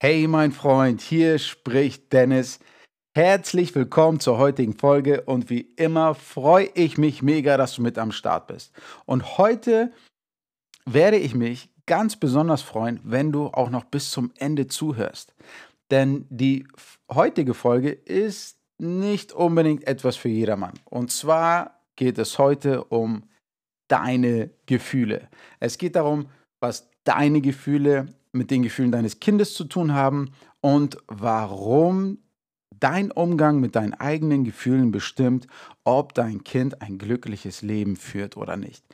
Hey mein Freund, hier spricht Dennis. Herzlich willkommen zur heutigen Folge und wie immer freue ich mich mega, dass du mit am Start bist. Und heute werde ich mich ganz besonders freuen, wenn du auch noch bis zum Ende zuhörst. Denn die heutige Folge ist nicht unbedingt etwas für jedermann. Und zwar geht es heute um deine Gefühle. Es geht darum, was deine Gefühle mit den Gefühlen deines Kindes zu tun haben und warum dein Umgang mit deinen eigenen Gefühlen bestimmt, ob dein Kind ein glückliches Leben führt oder nicht.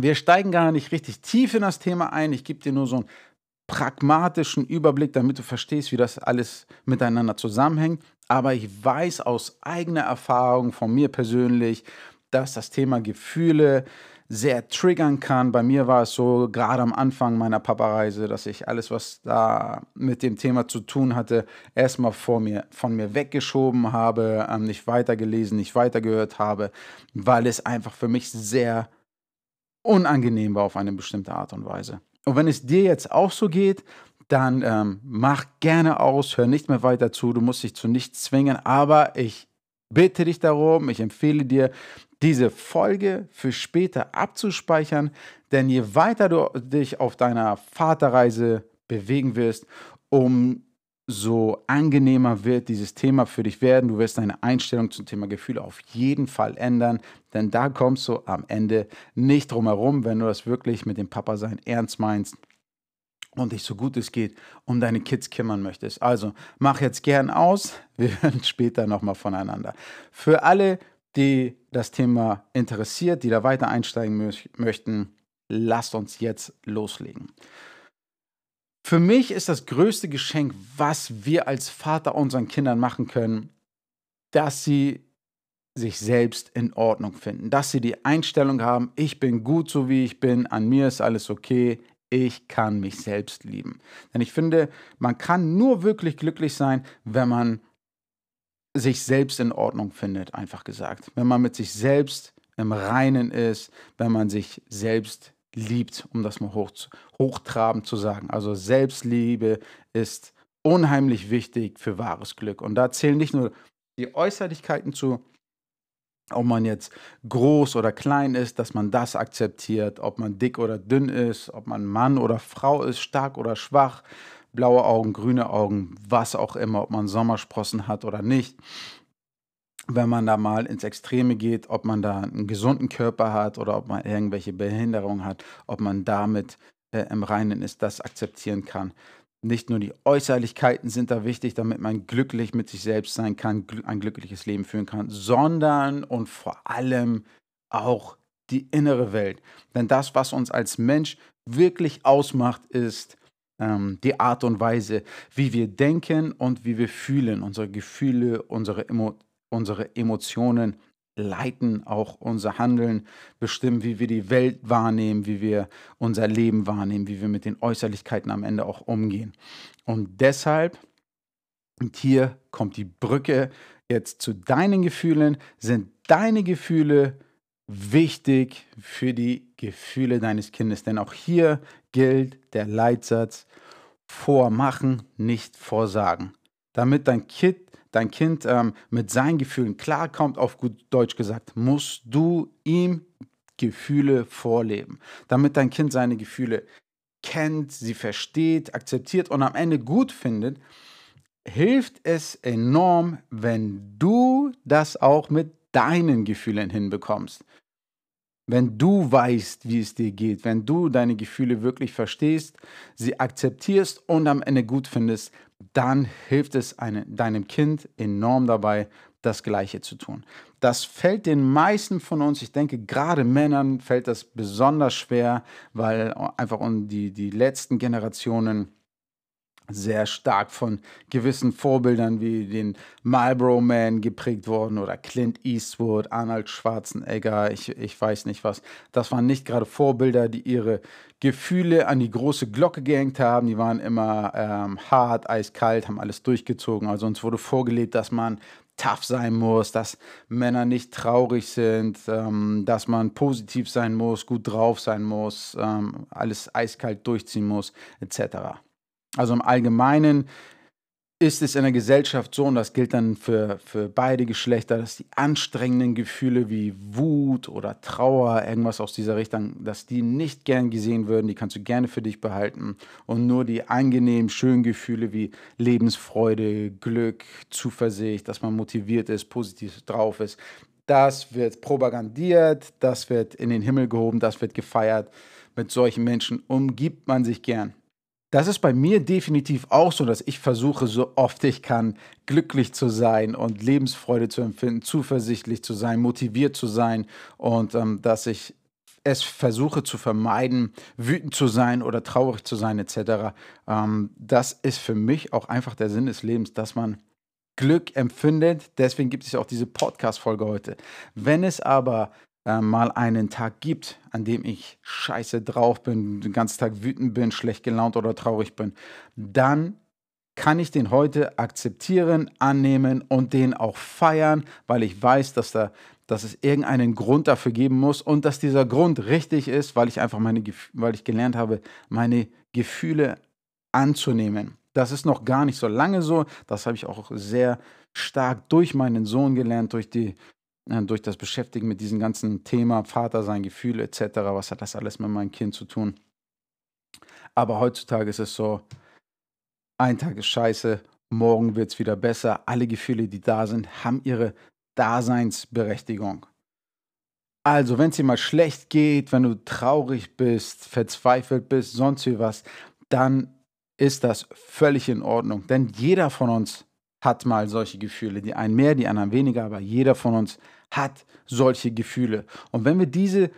Wir steigen gar nicht richtig tief in das Thema ein. Ich gebe dir nur so einen pragmatischen Überblick, damit du verstehst, wie das alles miteinander zusammenhängt. Aber ich weiß aus eigener Erfahrung von mir persönlich, dass das Thema Gefühle sehr triggern kann. Bei mir war es so, gerade am Anfang meiner Papareise, dass ich alles, was da mit dem Thema zu tun hatte, erstmal vor mir, von mir weggeschoben habe, ähm, nicht weitergelesen, nicht weitergehört habe, weil es einfach für mich sehr unangenehm war auf eine bestimmte Art und Weise. Und wenn es dir jetzt auch so geht, dann ähm, mach gerne aus, hör nicht mehr weiter zu, du musst dich zu nichts zwingen, aber ich bitte dich darum, ich empfehle dir, diese Folge für später abzuspeichern, denn je weiter du dich auf deiner Vaterreise bewegen wirst, umso angenehmer wird dieses Thema für dich werden. Du wirst deine Einstellung zum Thema Gefühle auf jeden Fall ändern, denn da kommst du am Ende nicht drum herum, wenn du das wirklich mit dem Papa sein ernst meinst und dich so gut es geht um deine Kids kümmern möchtest. Also mach jetzt gern aus. Wir hören später nochmal voneinander. Für alle, die das Thema interessiert, die da weiter einsteigen mö möchten, lasst uns jetzt loslegen. Für mich ist das größte Geschenk, was wir als Vater unseren Kindern machen können, dass sie sich selbst in Ordnung finden, dass sie die Einstellung haben, ich bin gut so wie ich bin, an mir ist alles okay, ich kann mich selbst lieben. Denn ich finde, man kann nur wirklich glücklich sein, wenn man sich selbst in Ordnung findet, einfach gesagt. Wenn man mit sich selbst im Reinen ist, wenn man sich selbst liebt, um das mal hoch, hochtrabend zu sagen. Also Selbstliebe ist unheimlich wichtig für wahres Glück. Und da zählen nicht nur die Äußerlichkeiten zu, ob man jetzt groß oder klein ist, dass man das akzeptiert, ob man dick oder dünn ist, ob man Mann oder Frau ist, stark oder schwach, blaue Augen, grüne Augen, was auch immer, ob man Sommersprossen hat oder nicht. Wenn man da mal ins Extreme geht, ob man da einen gesunden Körper hat oder ob man irgendwelche Behinderungen hat, ob man damit äh, im Reinen ist, das akzeptieren kann. Nicht nur die Äußerlichkeiten sind da wichtig, damit man glücklich mit sich selbst sein kann, ein glückliches Leben führen kann, sondern und vor allem auch die innere Welt. Denn das, was uns als Mensch wirklich ausmacht, ist die Art und Weise, wie wir denken und wie wir fühlen. Unsere Gefühle, unsere, Emo unsere Emotionen leiten auch unser Handeln, bestimmen, wie wir die Welt wahrnehmen, wie wir unser Leben wahrnehmen, wie wir mit den Äußerlichkeiten am Ende auch umgehen. Und deshalb, und hier kommt die Brücke jetzt zu deinen Gefühlen, sind deine Gefühle wichtig für die Gefühle deines Kindes. Denn auch hier gilt der Leitsatz, vormachen, nicht vorsagen. Damit dein Kind, dein Kind ähm, mit seinen Gefühlen klarkommt, auf gut Deutsch gesagt, musst du ihm Gefühle vorleben. Damit dein Kind seine Gefühle kennt, sie versteht, akzeptiert und am Ende gut findet, hilft es enorm, wenn du das auch mit deinen Gefühlen hinbekommst. Wenn du weißt, wie es dir geht, wenn du deine Gefühle wirklich verstehst, sie akzeptierst und am Ende gut findest, dann hilft es eine, deinem Kind enorm dabei, das Gleiche zu tun. Das fällt den meisten von uns, ich denke gerade Männern fällt das besonders schwer, weil einfach die, die letzten Generationen sehr stark von gewissen Vorbildern wie den Marlboro Man geprägt worden oder Clint Eastwood, Arnold Schwarzenegger, ich, ich weiß nicht was. Das waren nicht gerade Vorbilder, die ihre Gefühle an die große Glocke gehängt haben. Die waren immer ähm, hart, eiskalt, haben alles durchgezogen. Also uns wurde vorgelebt, dass man tough sein muss, dass Männer nicht traurig sind, ähm, dass man positiv sein muss, gut drauf sein muss, ähm, alles eiskalt durchziehen muss, etc. Also im Allgemeinen ist es in der Gesellschaft so, und das gilt dann für, für beide Geschlechter, dass die anstrengenden Gefühle wie Wut oder Trauer, irgendwas aus dieser Richtung, dass die nicht gern gesehen würden, die kannst du gerne für dich behalten. Und nur die angenehmen, schönen Gefühle wie Lebensfreude, Glück, Zuversicht, dass man motiviert ist, positiv drauf ist, das wird propagandiert, das wird in den Himmel gehoben, das wird gefeiert. Mit solchen Menschen umgibt man sich gern. Das ist bei mir definitiv auch so, dass ich versuche, so oft ich kann, glücklich zu sein und Lebensfreude zu empfinden, zuversichtlich zu sein, motiviert zu sein und ähm, dass ich es versuche zu vermeiden, wütend zu sein oder traurig zu sein etc. Ähm, das ist für mich auch einfach der Sinn des Lebens, dass man Glück empfindet. Deswegen gibt es auch diese Podcast-Folge heute. Wenn es aber äh, mal einen Tag gibt, an dem ich scheiße drauf bin, den ganzen Tag wütend bin, schlecht gelaunt oder traurig bin, dann kann ich den heute akzeptieren, annehmen und den auch feiern, weil ich weiß, dass, da, dass es irgendeinen Grund dafür geben muss und dass dieser Grund richtig ist, weil ich einfach meine, weil ich gelernt habe, meine Gefühle anzunehmen. Das ist noch gar nicht so lange so. Das habe ich auch sehr stark durch meinen Sohn gelernt, durch die durch das Beschäftigen mit diesem ganzen Thema Vater sein, Gefühle etc., was hat das alles mit meinem Kind zu tun. Aber heutzutage ist es so, ein Tag ist scheiße, morgen wird es wieder besser. Alle Gefühle, die da sind, haben ihre Daseinsberechtigung. Also, wenn es dir mal schlecht geht, wenn du traurig bist, verzweifelt bist, sonst wie was, dann ist das völlig in Ordnung. Denn jeder von uns hat mal solche Gefühle. Die einen mehr, die anderen weniger, aber jeder von uns hat solche Gefühle. Und wenn wir diese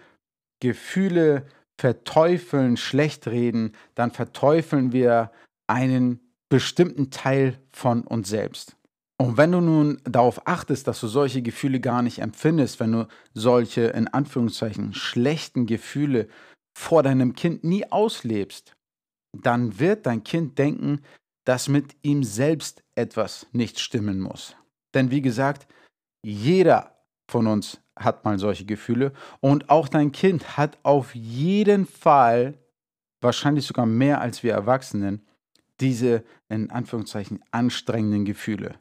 Gefühle verteufeln, schlecht reden, dann verteufeln wir einen bestimmten Teil von uns selbst. Und wenn du nun darauf achtest, dass du solche Gefühle gar nicht empfindest, wenn du solche in Anführungszeichen schlechten Gefühle vor deinem Kind nie auslebst, dann wird dein Kind denken, dass mit ihm selbst etwas nicht stimmen muss. Denn wie gesagt, jeder von uns hat mal solche Gefühle und auch dein Kind hat auf jeden Fall, wahrscheinlich sogar mehr als wir Erwachsenen, diese in Anführungszeichen anstrengenden Gefühle.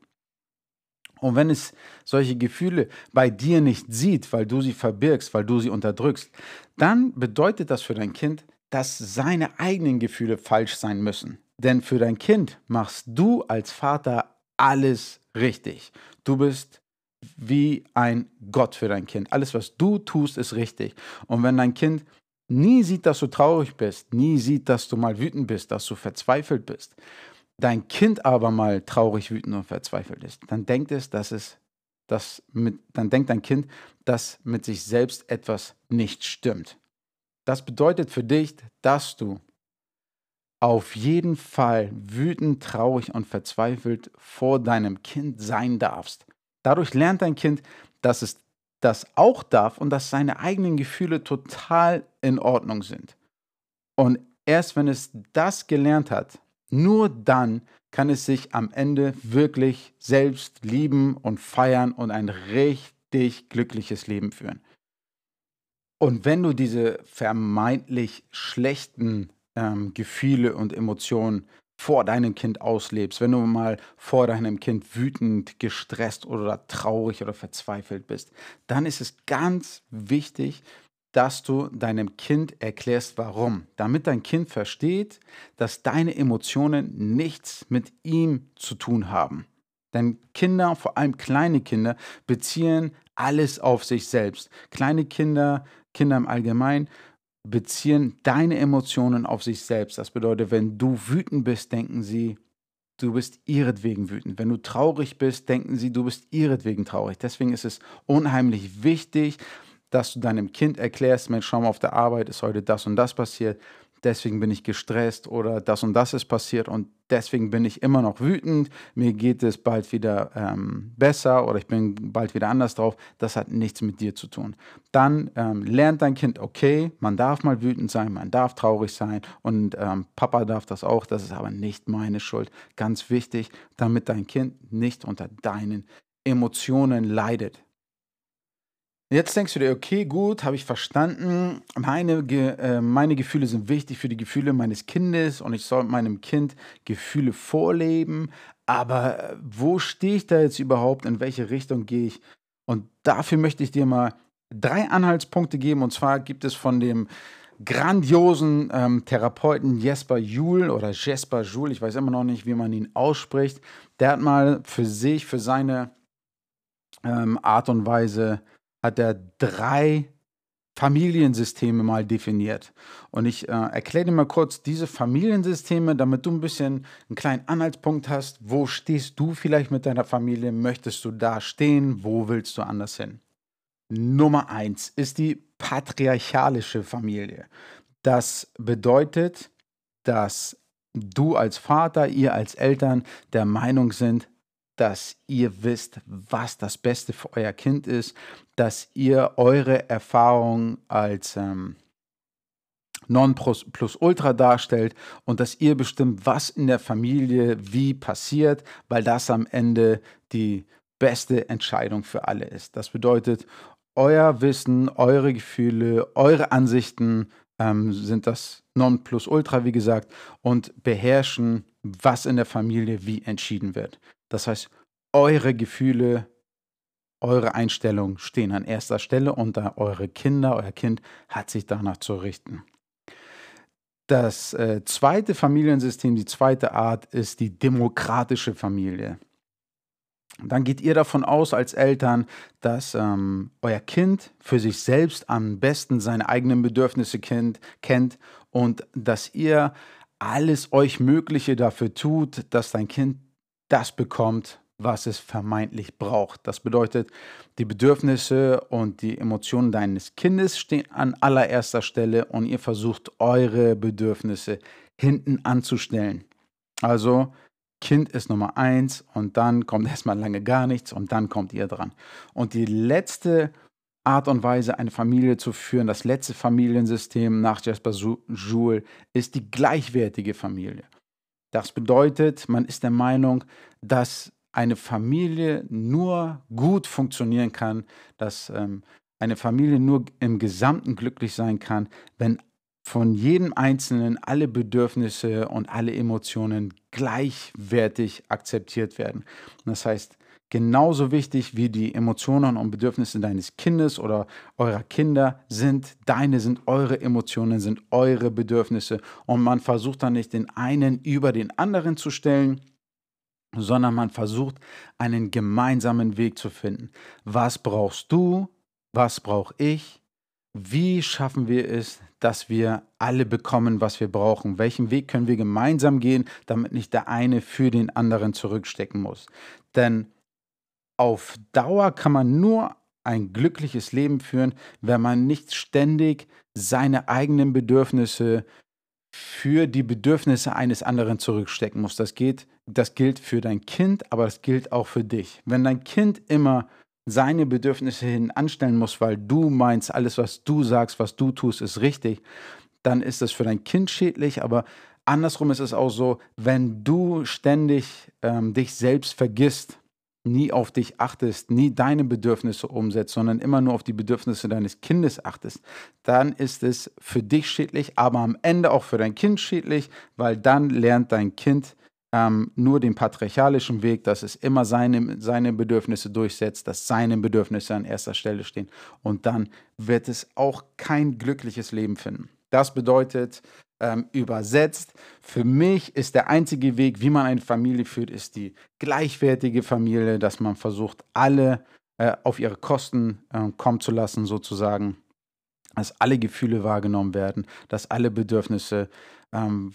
Und wenn es solche Gefühle bei dir nicht sieht, weil du sie verbirgst, weil du sie unterdrückst, dann bedeutet das für dein Kind, dass seine eigenen Gefühle falsch sein müssen. Denn für dein Kind machst du als Vater alles richtig. Du bist wie ein Gott für dein Kind. Alles, was du tust, ist richtig. Und wenn dein Kind nie sieht, dass du traurig bist, nie sieht, dass du mal wütend bist, dass du verzweifelt bist, dein Kind aber mal traurig, wütend und verzweifelt ist, dann denkt es, dass es das mit, dann denkt dein Kind, dass mit sich selbst etwas nicht stimmt. Das bedeutet für dich, dass du auf jeden Fall wütend, traurig und verzweifelt vor deinem Kind sein darfst. Dadurch lernt dein Kind, dass es das auch darf und dass seine eigenen Gefühle total in Ordnung sind. Und erst wenn es das gelernt hat, nur dann kann es sich am Ende wirklich selbst lieben und feiern und ein richtig glückliches Leben führen. Und wenn du diese vermeintlich schlechten ähm, Gefühle und Emotionen vor deinem Kind auslebst, wenn du mal vor deinem Kind wütend, gestresst oder traurig oder verzweifelt bist, dann ist es ganz wichtig, dass du deinem Kind erklärst, warum, damit dein Kind versteht, dass deine Emotionen nichts mit ihm zu tun haben. Denn Kinder, vor allem kleine Kinder, beziehen alles auf sich selbst. Kleine Kinder, Kinder im Allgemeinen, beziehen deine Emotionen auf sich selbst. Das bedeutet, wenn du wütend bist, denken sie, du bist ihretwegen wütend. Wenn du traurig bist, denken sie, du bist ihretwegen traurig. Deswegen ist es unheimlich wichtig, dass du deinem Kind erklärst, Mensch, schau mal, auf der Arbeit ist heute das und das passiert deswegen bin ich gestresst oder das und das ist passiert und deswegen bin ich immer noch wütend, mir geht es bald wieder ähm, besser oder ich bin bald wieder anders drauf, das hat nichts mit dir zu tun. Dann ähm, lernt dein Kind, okay, man darf mal wütend sein, man darf traurig sein und ähm, Papa darf das auch, das ist aber nicht meine Schuld. Ganz wichtig, damit dein Kind nicht unter deinen Emotionen leidet. Jetzt denkst du dir, okay, gut, habe ich verstanden. Meine, äh, meine Gefühle sind wichtig für die Gefühle meines Kindes und ich soll meinem Kind Gefühle vorleben. Aber äh, wo stehe ich da jetzt überhaupt? In welche Richtung gehe ich? Und dafür möchte ich dir mal drei Anhaltspunkte geben. Und zwar gibt es von dem grandiosen ähm, Therapeuten Jesper Juhl oder Jesper Juhl, ich weiß immer noch nicht, wie man ihn ausspricht. Der hat mal für sich, für seine ähm, Art und Weise hat er drei Familiensysteme mal definiert. Und ich äh, erkläre dir mal kurz diese Familiensysteme, damit du ein bisschen einen kleinen Anhaltspunkt hast. Wo stehst du vielleicht mit deiner Familie? Möchtest du da stehen? Wo willst du anders hin? Nummer eins ist die patriarchalische Familie. Das bedeutet, dass du als Vater, ihr als Eltern der Meinung sind, dass ihr wisst, was das Beste für euer Kind ist, dass ihr eure Erfahrung als ähm, Non plus, plus Ultra darstellt und dass ihr bestimmt, was in der Familie wie passiert, weil das am Ende die beste Entscheidung für alle ist. Das bedeutet, euer Wissen, eure Gefühle, eure Ansichten ähm, sind das Non plus Ultra, wie gesagt, und beherrschen, was in der Familie wie entschieden wird. Das heißt, eure Gefühle, eure Einstellungen stehen an erster Stelle und eure Kinder, euer Kind hat sich danach zu richten. Das äh, zweite Familiensystem, die zweite Art ist die demokratische Familie. Dann geht ihr davon aus als Eltern, dass ähm, euer Kind für sich selbst am besten seine eigenen Bedürfnisse kennt, kennt und dass ihr alles euch Mögliche dafür tut, dass dein Kind das bekommt, was es vermeintlich braucht. Das bedeutet, die Bedürfnisse und die Emotionen deines Kindes stehen an allererster Stelle und ihr versucht eure Bedürfnisse hinten anzustellen. Also Kind ist Nummer eins und dann kommt erstmal lange gar nichts und dann kommt ihr dran. Und die letzte Art und Weise, eine Familie zu führen, das letzte Familiensystem nach Jasper Joule, ist die gleichwertige Familie. Das bedeutet, man ist der Meinung, dass eine Familie nur gut funktionieren kann, dass ähm, eine Familie nur im Gesamten glücklich sein kann, wenn von jedem Einzelnen alle Bedürfnisse und alle Emotionen gleichwertig akzeptiert werden. Das heißt, genauso wichtig wie die Emotionen und Bedürfnisse deines Kindes oder eurer Kinder sind, deine sind eure Emotionen, sind eure Bedürfnisse. Und man versucht dann nicht den einen über den anderen zu stellen, sondern man versucht einen gemeinsamen Weg zu finden. Was brauchst du? Was brauche ich? Wie schaffen wir es, dass wir alle bekommen, was wir brauchen? Welchen Weg können wir gemeinsam gehen, damit nicht der eine für den anderen zurückstecken muss? Denn auf Dauer kann man nur ein glückliches Leben führen, wenn man nicht ständig seine eigenen Bedürfnisse für die Bedürfnisse eines anderen zurückstecken muss. Das geht, das gilt für dein Kind, aber das gilt auch für dich. Wenn dein Kind immer seine Bedürfnisse hin anstellen muss, weil du meinst, alles, was du sagst, was du tust, ist richtig, dann ist das für dein Kind schädlich, aber andersrum ist es auch so, wenn du ständig ähm, dich selbst vergisst nie auf dich achtest, nie deine Bedürfnisse umsetzt, sondern immer nur auf die Bedürfnisse deines Kindes achtest, dann ist es für dich schädlich, aber am Ende auch für dein Kind schädlich, weil dann lernt dein Kind ähm, nur den patriarchalischen Weg, dass es immer seine, seine Bedürfnisse durchsetzt, dass seine Bedürfnisse an erster Stelle stehen. Und dann wird es auch kein glückliches Leben finden. Das bedeutet, ähm, übersetzt. Für mich ist der einzige Weg, wie man eine Familie führt, ist die gleichwertige Familie, dass man versucht, alle äh, auf ihre Kosten äh, kommen zu lassen, sozusagen. Dass alle Gefühle wahrgenommen werden, dass alle Bedürfnisse, ähm,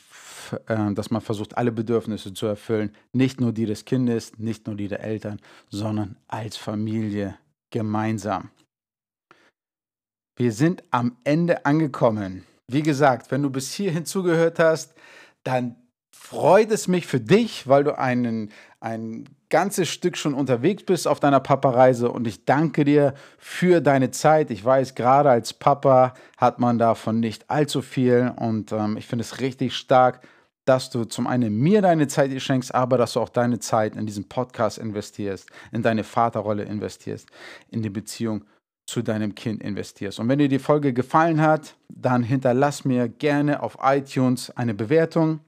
äh, dass man versucht, alle Bedürfnisse zu erfüllen. Nicht nur die des Kindes, nicht nur die der Eltern, sondern als Familie gemeinsam. Wir sind am Ende angekommen. Wie gesagt, wenn du bis hierhin zugehört hast, dann freut es mich für dich, weil du einen, ein ganzes Stück schon unterwegs bist auf deiner Papa-Reise und ich danke dir für deine Zeit. Ich weiß, gerade als Papa hat man davon nicht allzu viel und ähm, ich finde es richtig stark, dass du zum einen mir deine Zeit schenkst, aber dass du auch deine Zeit in diesen Podcast investierst, in deine Vaterrolle investierst, in die Beziehung zu deinem Kind investierst. Und wenn dir die Folge gefallen hat, dann hinterlass mir gerne auf iTunes eine Bewertung.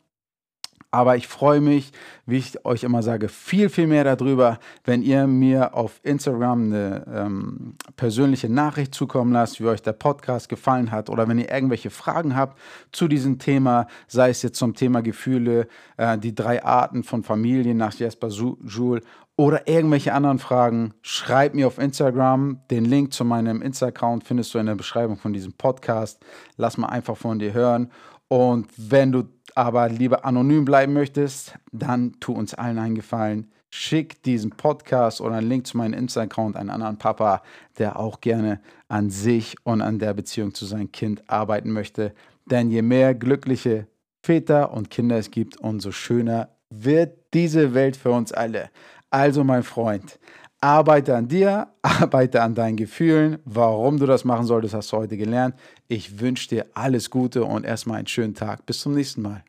Aber ich freue mich, wie ich euch immer sage, viel, viel mehr darüber, wenn ihr mir auf Instagram eine ähm, persönliche Nachricht zukommen lasst, wie euch der Podcast gefallen hat oder wenn ihr irgendwelche Fragen habt zu diesem Thema, sei es jetzt zum Thema Gefühle, äh, die drei Arten von Familien nach Jesper Joule oder irgendwelche anderen Fragen, schreib mir auf Instagram. Den Link zu meinem Insta-Account findest du in der Beschreibung von diesem Podcast. Lass mal einfach von dir hören. Und wenn du aber lieber anonym bleiben möchtest, dann tu uns allen einen Gefallen. Schick diesen Podcast oder einen Link zu meinem Insta-Account einen anderen Papa, der auch gerne an sich und an der Beziehung zu seinem Kind arbeiten möchte. Denn je mehr glückliche Väter und Kinder es gibt, umso schöner wird diese Welt für uns alle. Also mein Freund, arbeite an dir, arbeite an deinen Gefühlen. Warum du das machen solltest, hast du heute gelernt. Ich wünsche dir alles Gute und erstmal einen schönen Tag. Bis zum nächsten Mal.